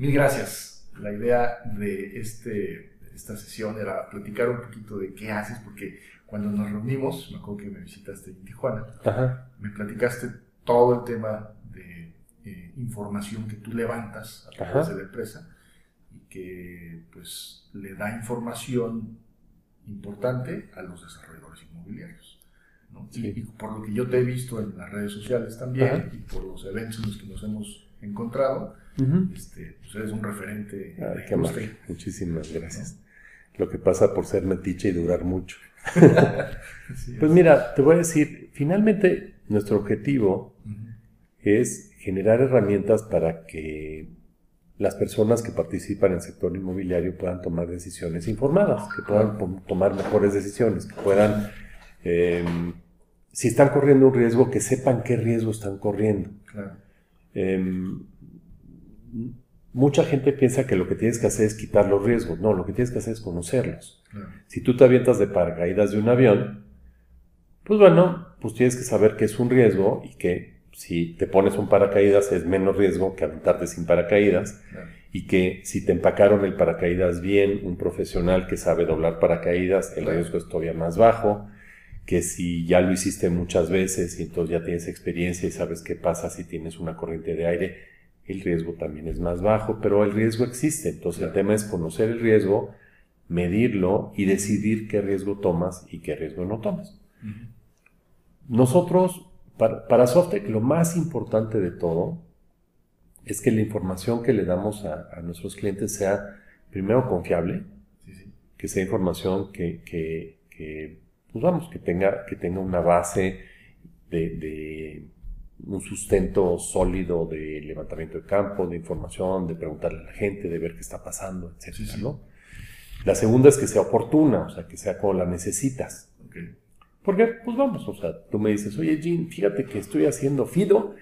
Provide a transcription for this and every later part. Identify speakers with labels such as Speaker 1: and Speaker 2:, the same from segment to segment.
Speaker 1: Mil gracias. La idea de este, esta sesión era platicar un poquito de qué haces, porque cuando nos reunimos, me acuerdo que me visitaste en Tijuana, me platicaste todo el tema de eh, información que tú levantas a través de la empresa y que pues le da información importante a los desarrolladores inmobiliarios. Y, por lo que yo te he visto en las redes sociales también y por los eventos en los que nos hemos encontrado, este, pues eres un referente.
Speaker 2: Muchísimas gracias. Lo que pasa por ser metiche y durar mucho. pues mira, te voy a decir, finalmente nuestro objetivo es generar herramientas para que las personas que participan en el sector inmobiliario puedan tomar decisiones informadas, que puedan tomar mejores decisiones, que puedan, em, si están corriendo un riesgo, que sepan qué riesgo están corriendo. Em, mucha gente piensa que lo que tienes que hacer es quitar los riesgos. No, lo que tienes que hacer es conocerlos. Si tú te avientas de paracaídas de un avión, pues bueno, pues tienes que saber que es un riesgo y que si te pones un paracaídas es menos riesgo que aventarte sin paracaídas y que si te empacaron el paracaídas bien, un profesional que sabe doblar paracaídas, el riesgo es todavía más bajo, que si ya lo hiciste muchas veces y entonces ya tienes experiencia y sabes qué pasa si tienes una corriente de aire, el riesgo también es más bajo, pero el riesgo existe, entonces el tema es conocer el riesgo, medirlo y decidir qué riesgo tomas y qué riesgo no tomas. Nosotros para, para lo más importante de todo es que la información que le damos a, nuestros clientes sea primero confiable, que sea información que, pues vamos, que tenga, que tenga una base de, un sustento sólido de levantamiento de campo, de información, de preguntarle a la gente, de ver qué está pasando, etc. La segunda es que sea oportuna, o sea, que sea como la necesitas. Porque, pues vamos, o sea, tú me dices, oye, Jean, fíjate que estoy haciendo FIDO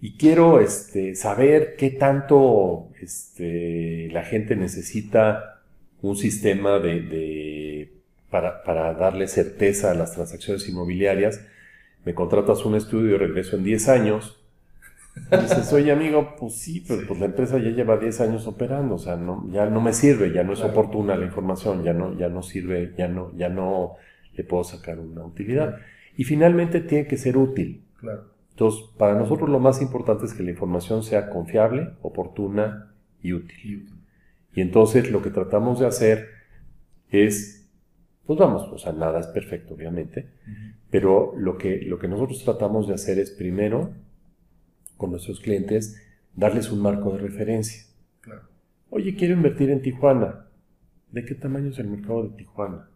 Speaker 2: y quiero este, saber qué tanto este, la gente necesita un sistema de, para, para, darle certeza a las transacciones inmobiliarias. Me contratas un estudio y regreso en 10 años. Y dices, oye amigo, pues sí, pero pues la empresa ya lleva 10 años operando, o sea, no, ya no me sirve, ya no es oportuna la información, ya no, ya no sirve, ya no, ya no le puedo sacar una utilidad. Y finalmente tiene que ser útil. Entonces, para nosotros lo más importante es que la información sea confiable, oportuna y útil. Y entonces lo que tratamos de hacer es, pues vamos, o sea, nada es perfecto, obviamente, pero lo que, lo que nosotros tratamos de hacer es primero, con nuestros clientes, darles un marco de referencia. Oye, quiero invertir en Tijuana. ¿De qué tamaño es el mercado de Tijuana?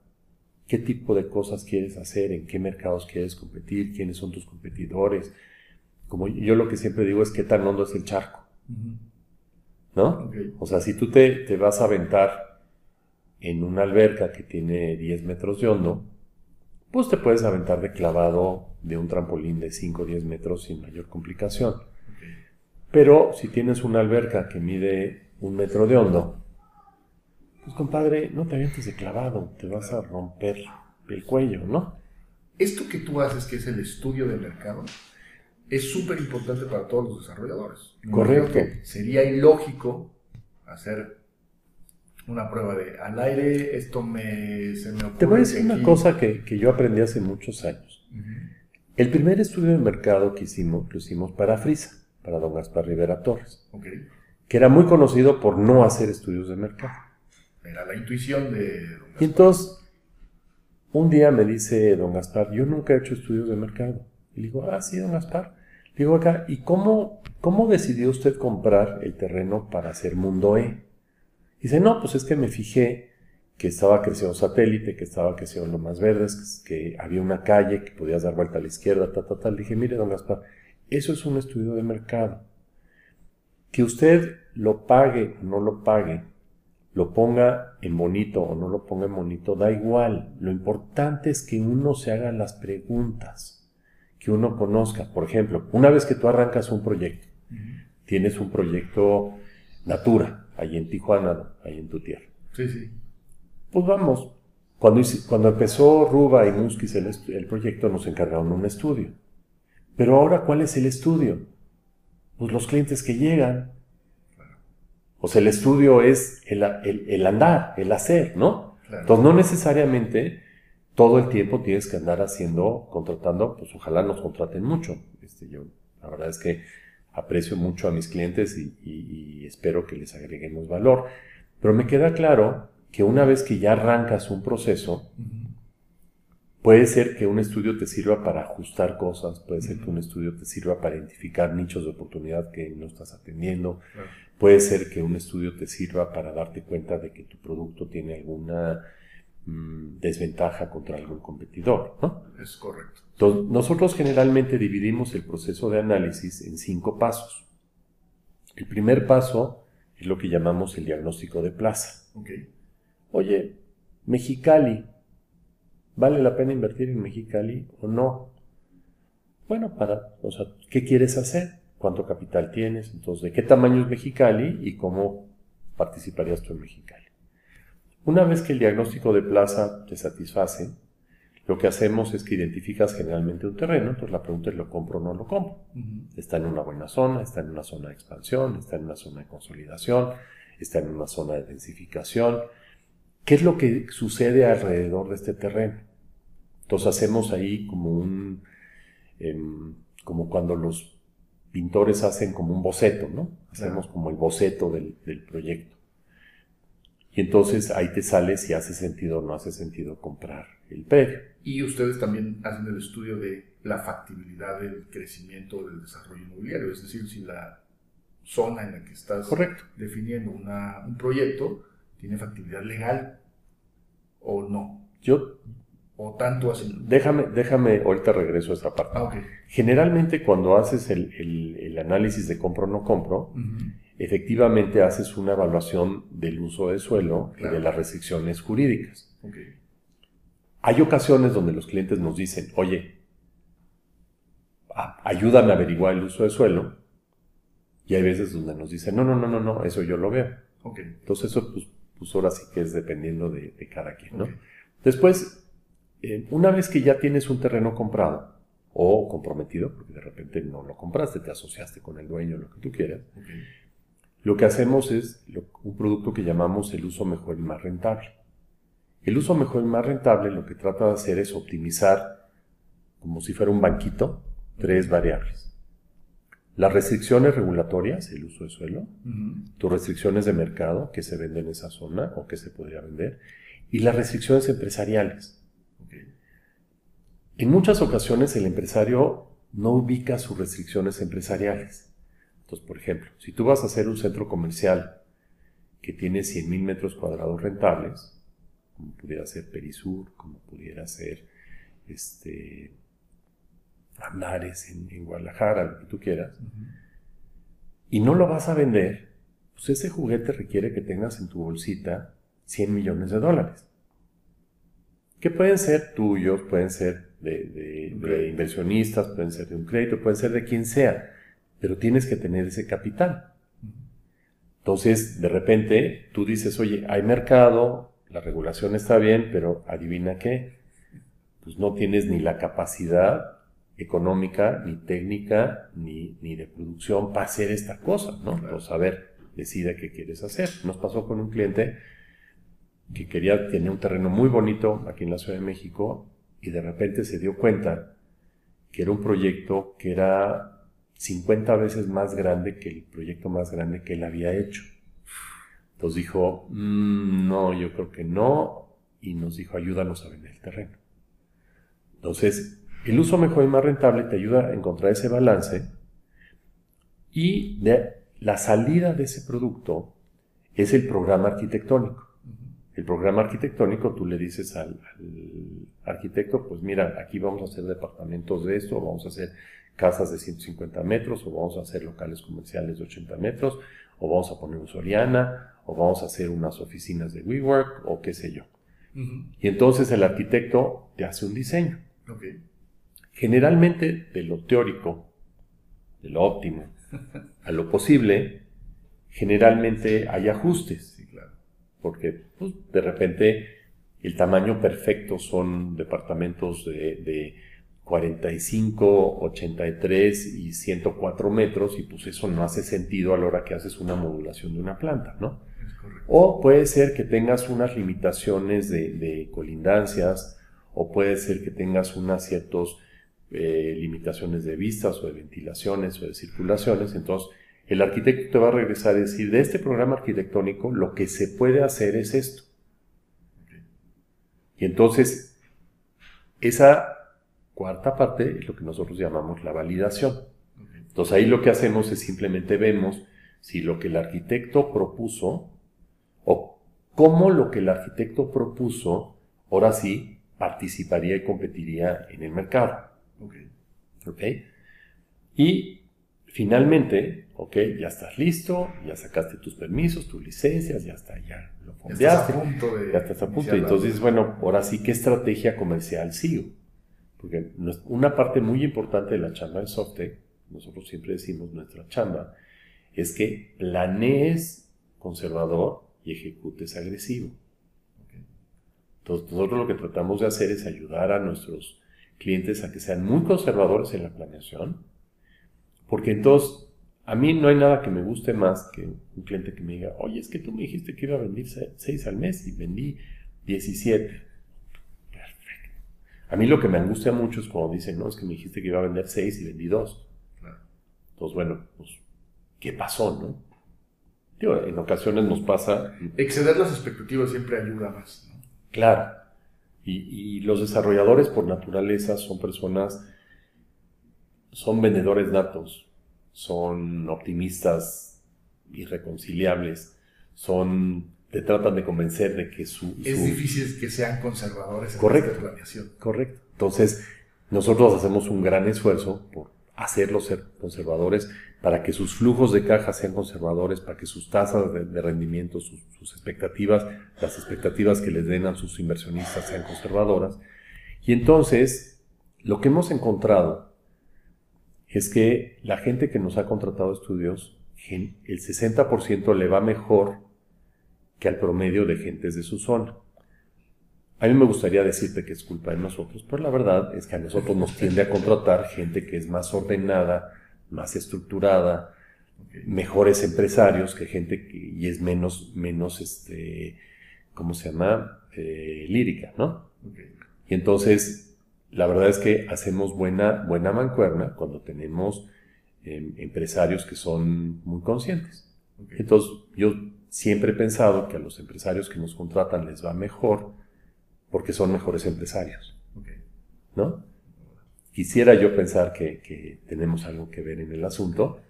Speaker 2: qué tipo de cosas quieres hacer, en qué mercados quieres competir, quiénes son tus competidores. Como yo lo que siempre digo es qué tan hondo es el charco. ¿No? O sea, si tú te, te, vas a aventar en una alberca que tiene 10 metros de hondo, pues te puedes aventar de clavado de un trampolín de 5 o 10 metros sin mayor complicación. Pero si tienes una alberca que mide un metro de hondo, pues compadre, no te avientes de clavado, te vas a romper el cuello, ¿no?
Speaker 1: Esto que tú haces, que es el estudio del mercado, es súper importante para todos los desarrolladores.
Speaker 2: Correcto.
Speaker 1: Sería ilógico hacer una prueba de al aire, esto me, se me ocurre.
Speaker 2: Te voy a decir una cosa que, yo aprendí hace muchos años. El primer estudio de mercado que hicimos, lo hicimos para Frisa, para don Gaspar Rivera Torres, que era muy conocido por no hacer estudios de mercado.
Speaker 1: Era la intuición de
Speaker 2: don Gaspar. Y entonces, un día me dice don Gaspar, yo nunca he hecho estudios de mercado. Y le digo, ah, sí, don Gaspar. Le digo acá, ¿y cómo, cómo decidió usted comprar el terreno para hacer Mundo E? Dice, no, pues es que me fijé que estaba creciendo satélite, que estaba creciendo lo más verdes, que, había una calle, que podías dar vuelta a la izquierda, tal, tal, tal. dije, mire, don Gaspar, eso es un estudio de mercado. Que usted lo pague o no lo pague, lo ponga en bonito o no lo ponga en bonito, da igual. Lo importante es que uno se haga las preguntas, que uno conozca. Por ejemplo, una vez que tú arrancas un proyecto, tienes un proyecto Natura, ahí en Tijuana, ahí en tu tierra.
Speaker 1: Sí, sí.
Speaker 2: Pues vamos. Cuando, cuando empezó Ruba y Muskis el, el proyecto, nos encargaron un estudio. Pero ahora, ¿cuál es el estudio? Pues los clientes que llegan, O sea, el estudio es el, andar, el hacer, ¿no? Entonces, no necesariamente todo el tiempo tienes que andar haciendo, contratando, pues ojalá nos contraten mucho. Este, yo, la verdad es que aprecio mucho a mis clientes y, espero que les agreguemos valor. Pero me queda claro que una vez que ya arrancas un proceso, puede ser que un estudio te sirva para ajustar cosas, puede ser que un estudio te sirva para identificar nichos de oportunidad que no estás atendiendo, puede ser que un estudio te sirva para darte cuenta de que tu producto tiene alguna mm, desventaja contra algún competidor. ¿no?
Speaker 1: Es correcto.
Speaker 2: Entonces, nosotros generalmente dividimos el proceso de análisis en cinco pasos. El primer paso es lo que llamamos el diagnóstico de plaza. Oye, Mexicali, ¿vale la pena invertir en Mexicali o no? Bueno, para, o sea, ¿qué quieres hacer? ¿Cuánto capital tienes? Entonces, ¿de qué tamaño es Mexicali y cómo participarías tú en Mexicali? Una vez que el diagnóstico de plaza te satisface, lo que hacemos es que identificas generalmente un terreno, entonces la pregunta es, ¿lo compro o no lo compro? Está en una buena zona, está en una zona de expansión, está en una zona de consolidación, está en una zona de densificación. ¿Qué es lo que sucede alrededor de este terreno? Entonces hacemos ahí como un, em, como cuando los pintores hacen como un boceto, ¿no? Hacemos como el boceto del, del proyecto. Y entonces ahí te sale si hace sentido o no hace sentido comprar el predio.
Speaker 1: Y ustedes también hacen el estudio de la factibilidad del crecimiento del desarrollo inmobiliario, es decir, si la zona en la que estás definiendo un proyecto tiene factibilidad legal o no.
Speaker 2: Yo
Speaker 1: o tanto así.
Speaker 2: Déjame, déjame, ahorita regreso a esa parte.
Speaker 1: Ah,
Speaker 2: Generalmente cuando haces el, análisis de compro o no compro, efectivamente haces una evaluación del uso de suelo y de las restricciones jurídicas. Hay ocasiones donde los clientes nos dicen, oye, ayúdame a averiguar el uso de suelo. Y hay veces donde nos dicen, no, no, no, no, no, eso yo lo veo. Entonces eso, pues, pues, ahora sí que es dependiendo de, cada quien, ¿no? Después, eh, una vez que ya tienes un terreno comprado o comprometido, porque de repente no lo compraste, te asociaste con el dueño, lo que tú quieras, lo que hacemos es un producto que llamamos el uso mejor y más rentable. El uso mejor y más rentable lo que trata de hacer es optimizar, como si fuera un banquito, tres variables. Las restricciones regulatorias, el uso de suelo, tus restricciones de mercado, que se vende en esa zona o que se podría vender, y las restricciones empresariales. En muchas ocasiones el empresario no ubica sus restricciones empresariales. Entonces, por ejemplo, si tú vas a hacer un centro comercial que tiene 100.000 metros cuadrados rentables, como pudiera ser Perisur, como pudiera ser este, Andares en, Guadalajara, lo que tú quieras, y no lo vas a vender, pues ese juguete requiere que tengas en tu bolsita 100 millones de dólares. Que pueden ser tuyos, pueden ser de, de inversionistas, pueden ser de un crédito, pueden ser de quien sea, pero tienes que tener ese capital. Entonces, de repente, tú dices, oye, hay mercado, la regulación está bien, pero adivina qué, pues no tienes ni la capacidad económica, ni técnica, ni, ni de producción para hacer esta cosa, ¿no? Pues a ver, decide qué quieres hacer. Nos pasó con un cliente que quería, tener un terreno muy bonito aquí en la Ciudad de México y de repente se dio cuenta que era un proyecto que era 50 veces más grande que el proyecto más grande que él había hecho. Entonces dijo, mm, no, yo creo que no, y nos dijo, ayúdanos a vender el terreno. Entonces, el uso mejor y más rentable te ayuda a encontrar ese balance y la salida de ese producto es el programa arquitectónico. El programa arquitectónico, tú le dices al, arquitecto, pues mira, aquí vamos a hacer departamentos de esto, vamos a hacer casas de 150 metros, o vamos a hacer locales comerciales de 80 metros, o vamos a poner un Soriana, o vamos a hacer unas oficinas de WeWork, o qué sé yo. Y entonces el arquitecto te hace un diseño. Generalmente de lo teórico, de lo óptimo, a lo posible, generalmente hay ajustes. Porque pues, de repente el tamaño perfecto son departamentos de, 45, 83 y 104 metros y pues eso no hace sentido a la hora que haces una modulación de una planta, ¿no? O puede ser que tengas unas limitaciones de, colindancias o puede ser que tengas unas ciertas eh, limitaciones de vistas o de ventilaciones o de circulaciones. Entonces, el arquitecto te va a regresar a decir, de este programa arquitectónico lo que se puede hacer es esto. Y entonces, esa cuarta parte es lo que nosotros llamamos la validación. Entonces ahí lo que hacemos es simplemente vemos si lo que el arquitecto propuso o cómo lo que el arquitecto propuso ahora sí participaría y competiría en el mercado. Ok. Y finalmente, ok, ya estás listo, ya sacaste tus permisos, tus licencias, ya está, ya lo fondeaste. Ya estás a punto de. Ya estás a punto. Entonces, bueno, ahora sí, ¿qué estrategia comercial sigo? Porque una parte muy importante de la chamba de Softec, nosotros siempre decimos nuestra chamba, es que planees conservador y ejecutes agresivo. Entonces, nosotros lo que tratamos de hacer es ayudar a nuestros clientes a que sean muy conservadores en la planeación, porque entonces a mí no hay nada que me guste más que un cliente que me diga, oye, es que tú me dijiste que iba a vender 6 al mes y vendí 17. A mí lo que me angustia mucho es cuando dicen, no, es que me dijiste que iba a vender 6 y vendí 2. Entonces, bueno, pues, ¿qué pasó, no? en ocasiones nos pasa...
Speaker 1: Exceder las expectativas siempre ayuda más, ¿no?
Speaker 2: Claro. Y, los desarrolladores por naturaleza son personas, son vendedores natos, son optimistas irreconciliables, son te tratan de convencer de que su...
Speaker 1: Es difícil que sean conservadores en
Speaker 2: correcto, planeación. Correcto. Entonces, nosotros hacemos un gran esfuerzo por hacerlos ser conservadores para que sus flujos de caja sean conservadores, para que sus tasas de, rendimiento, sus, sus, expectativas, las expectativas que les den a sus inversionistas sean conservadoras. Y entonces, lo que hemos encontrado es que la gente que nos ha contratado estudios, el 60% le va mejor que al promedio de gentes de su zona. A mí me gustaría decirte que es culpa de nosotros, pero la verdad es que a nosotros nos tiende a contratar gente que es más ordenada, más estructurada, mejores empresarios que gente que y es menos, menos este, ¿cómo se llama? Eh, lírica, ¿no? Y entonces, la verdad es que hacemos buena, buena mancuerna cuando tenemos em, empresarios que son muy conscientes. Entonces, yo siempre he pensado que a los empresarios que nos contratan les va mejor porque son mejores empresarios. ¿No? Quisiera yo pensar que, tenemos algo que ver en el asunto,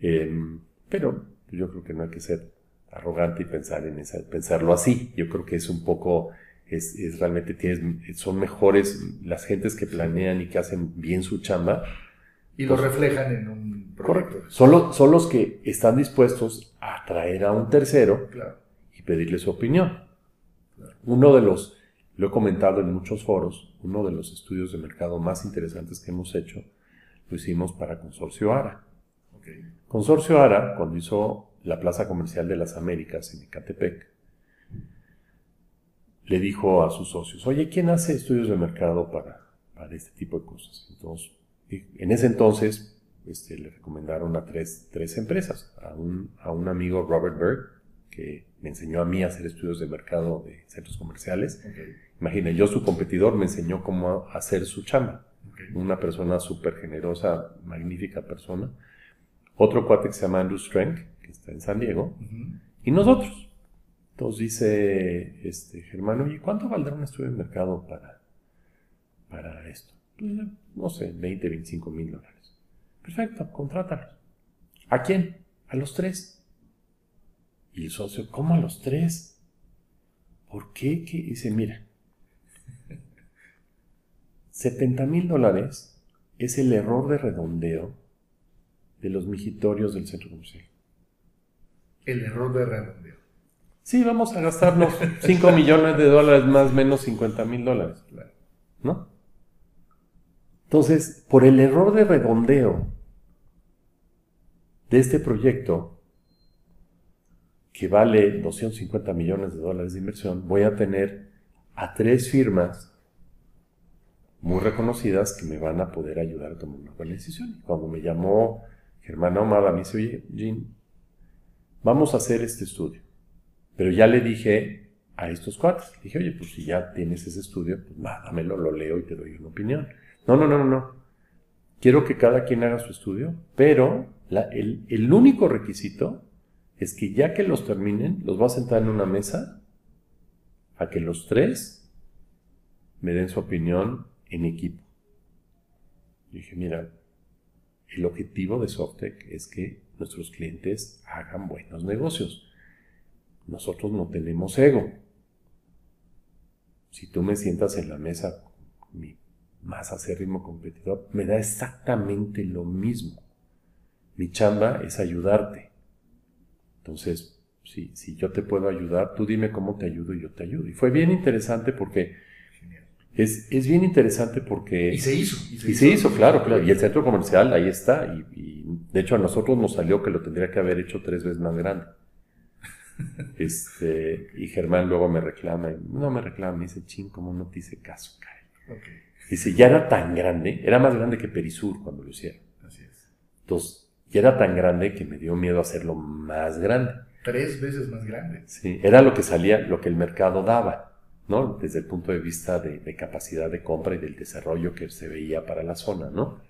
Speaker 2: em, pero yo creo que no hay que ser arrogante y pensar en esa, pensarlo así. Yo creo que es un poco, es, realmente tienes, son mejores las gentes que planean y que hacen bien su chamba.
Speaker 1: Y lo reflejan en un
Speaker 2: Correcto. Son, son los que están dispuestos traer a un tercero y pedirle su opinión. Uno de los, lo he comentado en muchos foros, uno de los estudios de mercado más interesantes que hemos hecho, lo hicimos para Consorcio ARA. Consorcio ARA, cuando hizo la Plaza Comercial de las Américas en Ecatepec, le dijo a sus socios, oye, ¿quién hace estudios de mercado para, para este tipo de cosas? Entonces, en ese entonces este, le recomendaron a tres, tres empresas, a un, a un, amigo Robert Berg, que me enseñó a mí a hacer estudios de mercado de centros comerciales. Imagina, yo su competidor me enseñó cómo hacer su chamba. Una persona súper generosa, magnífica persona. Otro cuate que se llama Andrew Strength, que está en San Diego. Y nosotros. Entonces dice este, Germán, oye, ¿cuánto valdrá un estudio de mercado para, para esto? Pues, no sé, 20, 25 mil dólares. Perfecto, contrátalos. ¿A quién? A los tres. Y el socio, ¿cómo a los tres? ¿Por qué? ¿Qué? dice, mira, 70 mil dólares es el error de redondeo de los mijitorios del centro comercial.
Speaker 1: El error de redondeo.
Speaker 2: Sí, vamos a gastarnos 5 millones de dólares más menos 50 mil dólares. ¿No? Entonces, por el error de redondeo de este proyecto, que vale 250 millones de dólares de inversión, voy a tener a tres firmas muy reconocidas que me van a poder ayudar a tomar una buena decisión. Cuando me llamó Germán Ahumada, me dice, oye, Jean, vamos a hacer este estudio. Pero ya le dije a estos cuates, le dije, oye, pues si ya tienes ese estudio, pues dámelo, lo leo y te doy una opinión. No, no, no, no, no. Quiero que cada quien haga su estudio, pero el, único requisito es que ya que los terminen, los voy a sentar en una mesa a que los tres me den su opinión en equipo. Y dije, mira, el objetivo de Softec es que nuestros clientes hagan buenos negocios. Nosotros no tenemos ego. Si tú me sientas en la mesa mi más acérrimo competidor, me da exactamente lo mismo. Mi chamba es ayudarte. Entonces, si, si yo te puedo ayudar, tú dime cómo te ayudo y yo te ayudo. Y fue bien interesante porque es, es, bien interesante porque...
Speaker 1: Y se hizo.
Speaker 2: Y se, hizo, claro, claro. Y el centro comercial ahí está. Y, de hecho a nosotros nos salió que lo tendría que haber hecho tres veces más grande. Este, y Germán luego me reclama, no me reclama, me dice, ching, ¿cómo no te hice caso, Kyle? Dice, ya era tan grande, era más grande que Perisur cuando lo hicieron. Así es. Entonces, era tan grande que me dio miedo hacerlo más grande.
Speaker 1: Tres veces más grande.
Speaker 2: Sí, era lo que salía, lo que el mercado daba. ¿no? Desde el punto de vista de, capacidad de compra y del desarrollo que se veía para la zona, ¿no?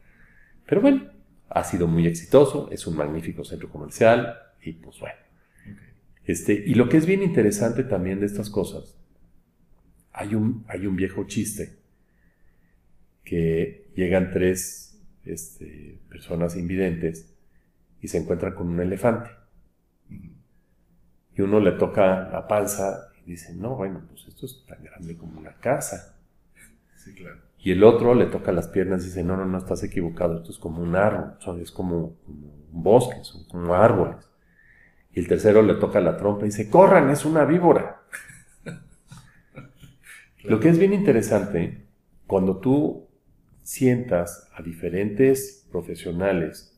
Speaker 2: Pero bueno, ha sido muy exitoso, es un magnífico centro comercial y pues bueno. Este, y lo que es bien interesante también de estas cosas, hay un, hay un viejo chiste que llegan tres este, personas invidentes y se encuentran con un elefante. Y uno le toca la panza Dice, no, bueno, pues esto es tan grande como una casa. Sí, claro. Y el otro le toca las piernas y dice, no, no, no, estás equivocado, esto es como un árbol, es como, un bosque, son como árboles. Y el tercero le toca la trompa y dice, corran, es una víbora. Lo que es bien interesante, cuando tú sientas a diferentes profesionales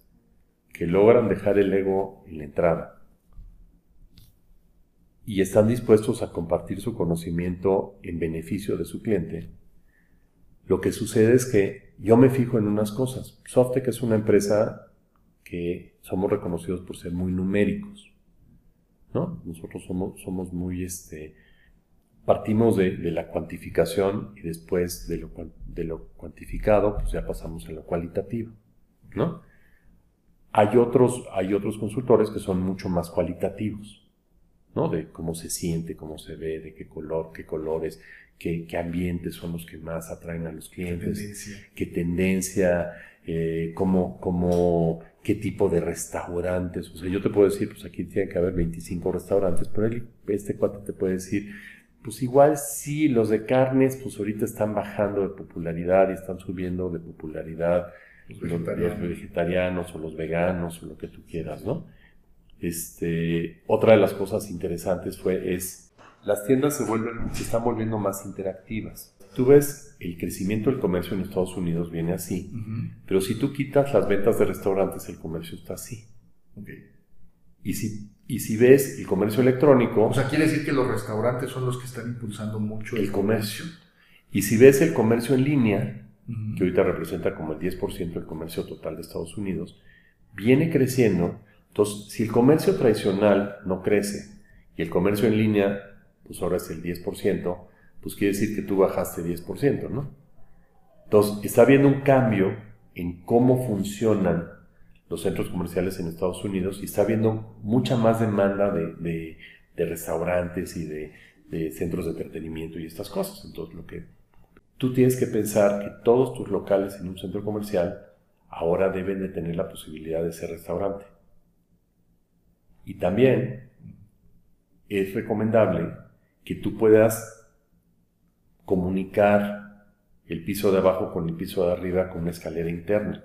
Speaker 2: que logran dejar el ego en la entrada y están dispuestos a compartir su conocimiento en beneficio de su cliente, lo que sucede es que yo me fijo en unas cosas. Softec es una empresa que somos reconocidos por ser muy numéricos. ¿no? Nosotros somos, somos muy, este, partimos de, la cuantificación y después de lo, de lo cuantificado, pues ya pasamos a lo cualitativo. ¿no? Hay otros, hay otros consultores que son mucho más cualitativos. De cómo se siente, cómo se ve, de qué color, qué colores, qué, ambientes son los que más atraen a los clientes, qué tendencia, eh, cómo, qué tipo de restaurantes. O sea, yo te puedo decir, pues aquí tiene que haber 25 restaurantes, pero este cuate te puede decir, pues igual sí, los de carnes, pues ahorita están bajando de popularidad y están subiendo de popularidad los vegetarianos, los vegetarianos o los veganos o lo que tú quieras, ¿no? Este, otra de las cosas interesantes fue es las tiendas se vuelven se están volviendo más interactivas. Tú ves el crecimiento del comercio en Estados Unidos viene así, pero si tú quitas las ventas de restaurantes el comercio está así. Y si y si ves el comercio electrónico,
Speaker 1: o sea, quiere decir que los restaurantes son los que están impulsando mucho
Speaker 2: el, comercio. Y si ves el comercio en línea, que ahorita representa como el 10% del comercio total de Estados Unidos, viene creciendo entonces, si el comercio tradicional no crece y el comercio en línea, pues ahora es el 10%, pues quiere decir que tú bajaste 10%, ¿no? Entonces, está habiendo un cambio en cómo funcionan los centros comerciales en Estados Unidos y está habiendo mucha más demanda de, restaurantes y de, de, centros de entretenimiento y estas cosas. Entonces, lo que tú tienes que pensar que todos tus locales en un centro comercial ahora deben de tener la posibilidad de ser restaurante. Y también es recomendable que tú puedas comunicar el piso de abajo con el piso de arriba con una escalera interna,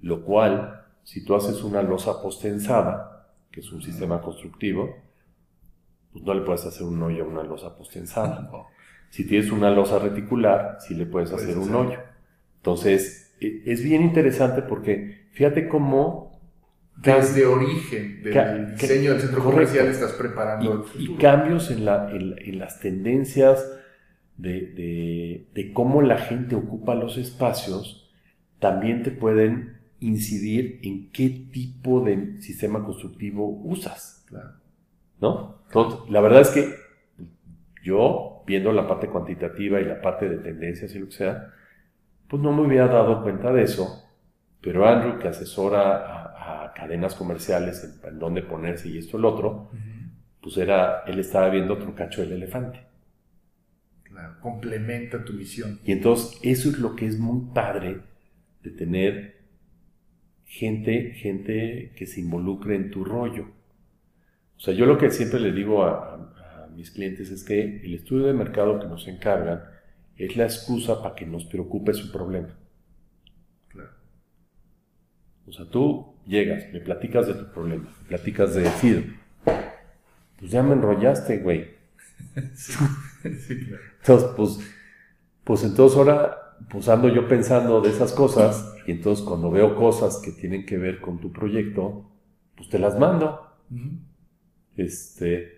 Speaker 2: lo cual, si tú haces una losa postensada, que es un sistema constructivo, pues no le puedes hacer un hoyo a una losa postensada. Si tienes una losa reticular, sí le puedes hacer un hoyo. Entonces, e, es bien interesante porque fíjate cómo
Speaker 1: desde origen del diseño del centro comercial estás preparando
Speaker 2: y, cambios en, la, en, las tendencias de, de, cómo la gente ocupa los espacios, también te pueden incidir en qué tipo de sistema constructivo usas. ¿No? la verdad es que yo, viendo la parte cuantitativa y la parte de tendencias y lo que sea, pues no me hubiera dado cuenta de eso, pero Andrew, que asesora a, cadenas comerciales en, dónde ponerse y esto y lo otro, pues era, él estaba viendo otro cacho del elefante.
Speaker 1: Claro, complementa tu visión.
Speaker 2: Y entonces eso es lo que es muy padre de tener gente, gente que se involucre en tu rollo. O sea, yo lo que siempre le digo a mis clientes es que el estudio de mercado que nos encargan es la excusa para que nos preocupe su problema. Claro. O sea, tú llegas, me platicas de tu problema, me platicas de FIDO pues ya me enrollaste, güey. sí, claro. Entonces, pues, pues entonces ahora, pues ando yo pensando de esas cosas, y entonces cuando veo cosas que tienen que ver con tu proyecto, pues te las mando. Este,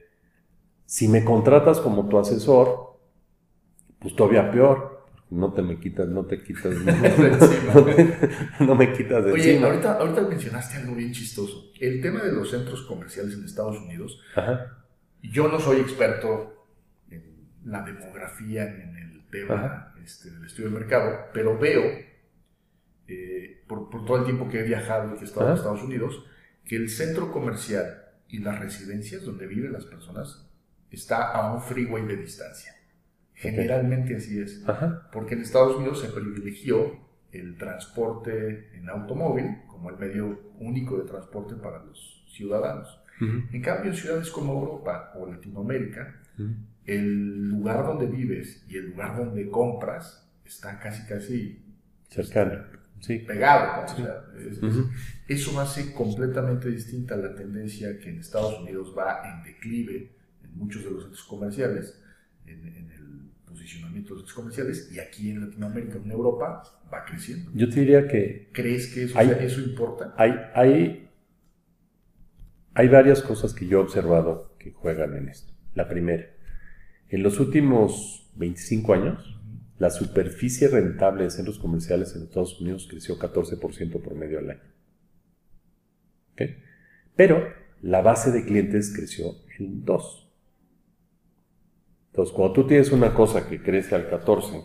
Speaker 2: si me contratas como tu asesor, pues todavía peor. No te me quitas, no te quitas, no, me quitas de
Speaker 1: Oye, Ahorita, ahorita mencionaste algo bien chistoso. El tema de los centros comerciales en Estados Unidos. Yo no soy experto en la demografía en el tema este, del estudio de mercado, pero veo, eh, por, todo el tiempo que he viajado y que he estado en Estados Unidos, que el centro comercial y las residencias donde viven las personas está a un freeway de distancia. Generalmente así es. Porque en Estados Unidos se privilegió el transporte en automóvil como el medio único de transporte para los ciudadanos. En cambio, en ciudades como Europa o Latinoamérica, el lugar donde vives y el lugar donde compras está casi, casi
Speaker 2: cercano,
Speaker 1: sí. pegado. eso hace completamente distinta la tendencia que en Estados Unidos va en declive muchos de los centros comerciales, en, en posicionamiento de los comerciales y aquí en Latinoamérica, en Europa, va creciendo.
Speaker 2: Yo te diría que...
Speaker 1: ¿Crees que eso, eso importa?
Speaker 2: Hay, hay, hay varias cosas que yo he observado que juegan en esto. La primera, en los últimos 25 años, la superficie rentable de centros comerciales en Estados Unidos creció 14% por medio al año. Pero la base de clientes creció en 2%. Entonces, cuando tú tienes una cosa que crece al 14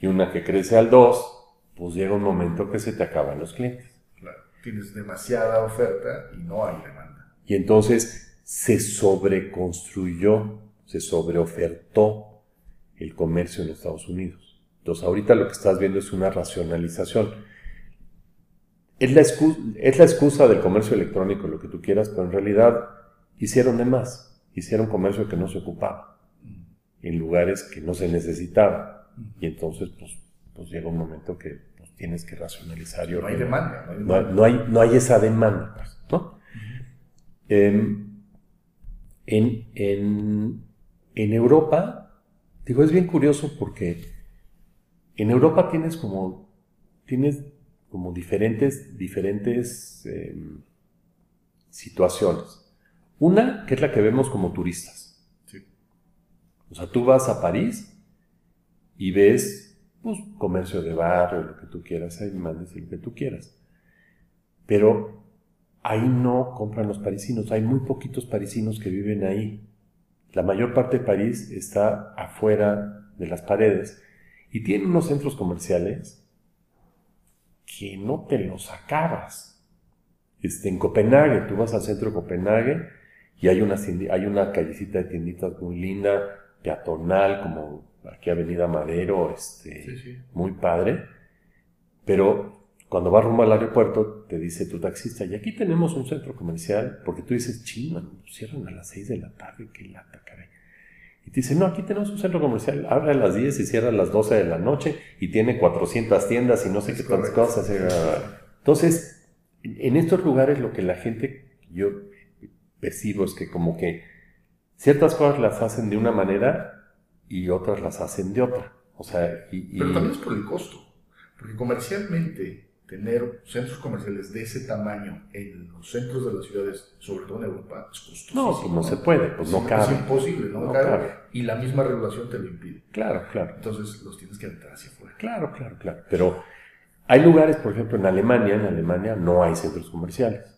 Speaker 2: y una que crece al 2, pues llega un momento que se te acaban los clientes.
Speaker 1: Claro, tienes demasiada oferta y no hay demanda.
Speaker 2: Y entonces se sobreconstruyó, se sobreofertó el comercio en Estados Unidos. Entonces, ahorita lo que estás viendo es una racionalización. Es la, excusa, es la excusa del comercio electrónico, lo que tú quieras, pero en realidad hicieron de más. Hicieron comercio que no se ocupaba en lugares que no se necesitaba. Y entonces, pues, pues llega un momento que pues, tienes que racionalizar.
Speaker 1: no, hay demanda,
Speaker 2: no, hay no, hay, esa demanda. Pues, ¿no? Em, en, en, en, Europa, digo, es bien curioso porque en Europa tienes como, tienes como diferentes, diferentes em, situaciones. Una, que es la que vemos como turistas. O sea, tú vas a París y ves, pues, comercio de barrio, lo que tú quieras, ahí mandes que tú quieras. Pero ahí no compran los parisinos, hay muy poquitos parisinos que viven ahí. La mayor parte de París está afuera de las paredes y tiene unos centros comerciales que no te los acabas. Este, en Copenhague, tú vas al centro de Copenhague y hay una, hay una callecita de tienditas muy linda, peatonal, como aquí Avenida Madero, este, muy padre, pero cuando vas rumbo al aeropuerto te dice tu taxista, y aquí tenemos un centro comercial, porque tú dices, chino, cierran a las 6 de la tarde, qué lata, caray. Y te dice, no, aquí tenemos un centro comercial, abre a las 10 y cierra a las 12 de la noche y tiene 400 tiendas y no sé qué tantas cosas. Entonces, en estos lugares lo que la gente, yo percibo es que como que ciertas cosas las hacen de una manera y otras las hacen de otra. O sea,
Speaker 1: Pero también es por el costo. Porque comercialmente tener centros comerciales de ese tamaño en los centros de las ciudades, sobre todo en Europa, es costoso.
Speaker 2: No, pues no se puede, pues no cabe.
Speaker 1: Es imposible, no, cabe, Y la misma regulación te lo impide.
Speaker 2: Claro, claro.
Speaker 1: Entonces los tienes que aventar hacia afuera.
Speaker 2: Claro, claro, claro. Pero hay lugares, por ejemplo, en Alemania, en Alemania no hay centros comerciales.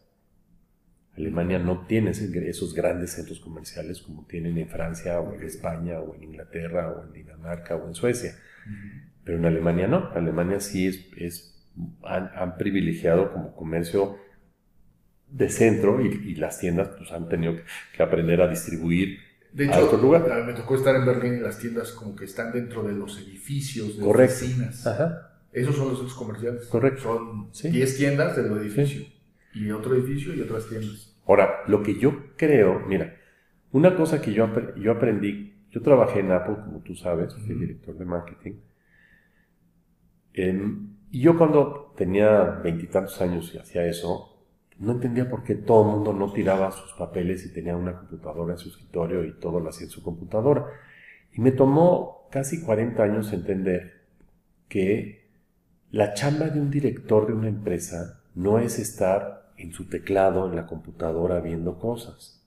Speaker 2: Alemania no tiene esos grandes centros comerciales como tienen en Francia o en España o en Inglaterra o en Dinamarca o en Suecia. Pero en Alemania no. Alemania sí es, es han, privilegiado como comercio de centro y, las tiendas pues han tenido que aprender a distribuir
Speaker 1: de hecho, a otro lugar. me tocó estar en Berlín y las tiendas como que están dentro de los edificios, de
Speaker 2: Correcto.
Speaker 1: oficinas. Esos son los centros comerciales.
Speaker 2: Correcto.
Speaker 1: Son 10 tiendas del edificio y otro edificio y otras tiendas.
Speaker 2: Ahora, lo que yo creo, mira, una cosa que yo, yo aprendí, yo trabajé en Apple, como tú sabes, fui director de marketing, y yo cuando tenía veintitantos años y hacía eso, no entendía por qué todo el mundo no tiraba sus papeles y tenía una computadora en su escritorio y todo lo hacía en su computadora. Y me tomó casi 40 años entender que la chamba de un director de una empresa no es estar en su teclado, en la computadora, viendo cosas.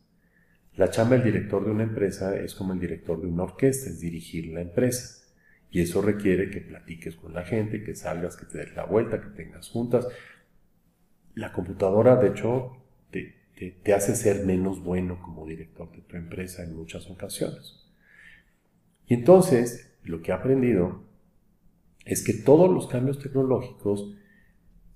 Speaker 2: La chamba del director de una empresa es como el director de una orquesta, es dirigir la empresa. Y eso requiere que platiques con la gente, que salgas, que te des la vuelta, que tengas juntas. La computadora, de hecho, te, te hace ser menos bueno como director de tu empresa en muchas ocasiones. Y entonces, lo que he aprendido es que todos los cambios tecnológicos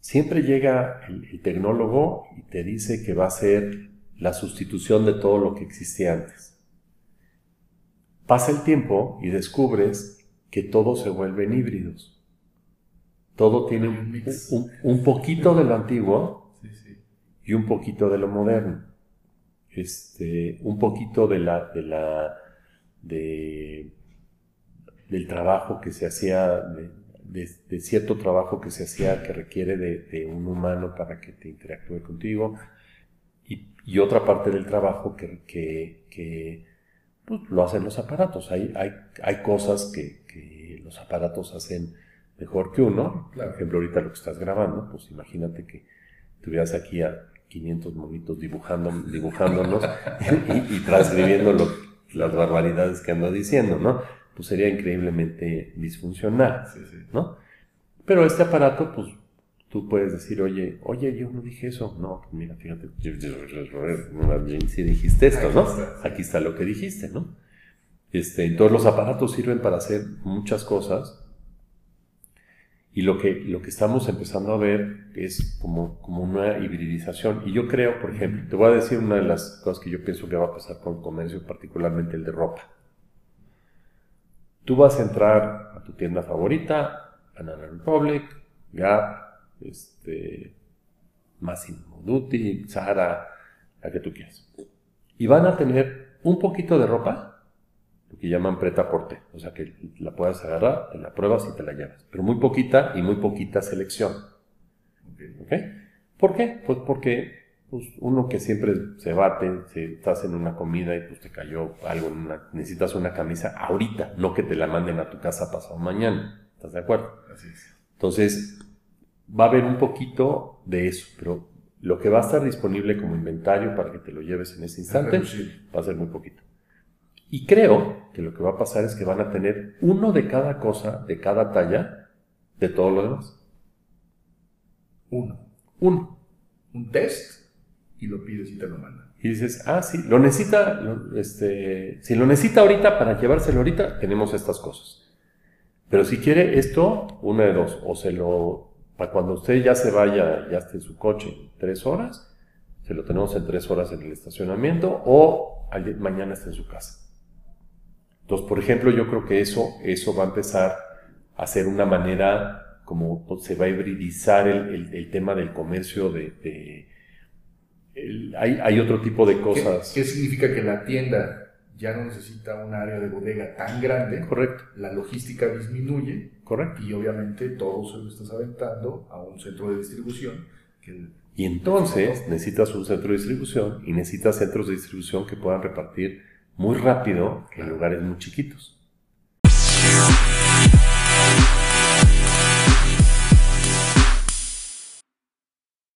Speaker 2: Siempre llega el, tecnólogo y te dice que va a ser la sustitución de todo lo que existía antes. Pasa el tiempo y descubres que todos se vuelven híbridos. Todo tiene un, poquito de lo antiguo y un poquito de lo moderno. Este, un poquito de la, de la, de, del trabajo que se hacía, de, cierto trabajo que se hacía que requiere de, un humano para que te interactúe contigo y, otra parte del trabajo que, que, pues, lo hacen los aparatos. Hay, hay, hay cosas que, los aparatos hacen mejor que uno. Por ejemplo, ahorita lo que estás grabando, pues imagínate que tuvieras aquí a 500 monitos dibujando, dibujándonos y, y, transcribiendo las barbaridades que ando diciendo, ¿no? Pues sería increíblemente disfuncional, ¿no? Pero este aparato, pues tú puedes decir, oye, oye, yo no dije eso. No, pues mira, fíjate, si dijiste esto, ¿no? Aquí está lo que dijiste, ¿no? Este, entonces los aparatos sirven para hacer muchas cosas y lo que, lo que estamos empezando a ver es como, como una hibridización. Y yo creo, por ejemplo, te voy a decir una de las cosas que yo pienso que va a pasar con el comercio, particularmente el de ropa. Tú vas a entrar a tu tienda favorita, Banana Republic, Gap, este, Massimo Dutti, Zara, la que tú quieras. Y van a tener un poquito de ropa, lo que llaman preta porte, o sea que la puedas agarrar, te la pruebas y te la llevas, pero muy poquita y muy poquita selección. ¿Ok? ¿Por qué? Pues porque pues uno que siempre se bate, si estás en una comida y pues te cayó algo, necesitas una camisa ahorita, no que te la manden a tu casa pasado mañana. ¿Estás de acuerdo?
Speaker 1: Así es.
Speaker 2: Entonces, va a haber un poquito de eso, pero lo que va a estar disponible como inventario para que te lo lleves en ese instante va a ser muy poquito. Y creo que lo que va a pasar es que van a tener uno de cada cosa, de cada talla, de todo lo demás.
Speaker 1: Uno.
Speaker 2: Uno.
Speaker 1: Un test y lo pides y te lo mandan.
Speaker 2: Y dices, ah, sí, lo necesita, este, si lo necesita ahorita para llevárselo ahorita, tenemos estas cosas. Pero si quiere esto, una de dos, o se lo, para cuando usted ya se vaya, ya esté en su coche tres horas, se lo tenemos en tres horas en el estacionamiento, o mañana está en su casa. Entonces, por ejemplo, yo creo que eso, eso va a empezar a ser una manera como se va a hibridizar el, tema del comercio de hay, otro tipo de cosas.
Speaker 1: ¿Qué, significa que la tienda ya no necesita un área de bodega tan grande?
Speaker 2: Correcto.
Speaker 1: La logística disminuye.
Speaker 2: Correcto.
Speaker 1: Y obviamente todo se lo estás aventando a un centro de distribución.
Speaker 2: y entonces necesitas un centro de distribución y necesitas centros de distribución que puedan repartir muy rápido en lugares muy chiquitos.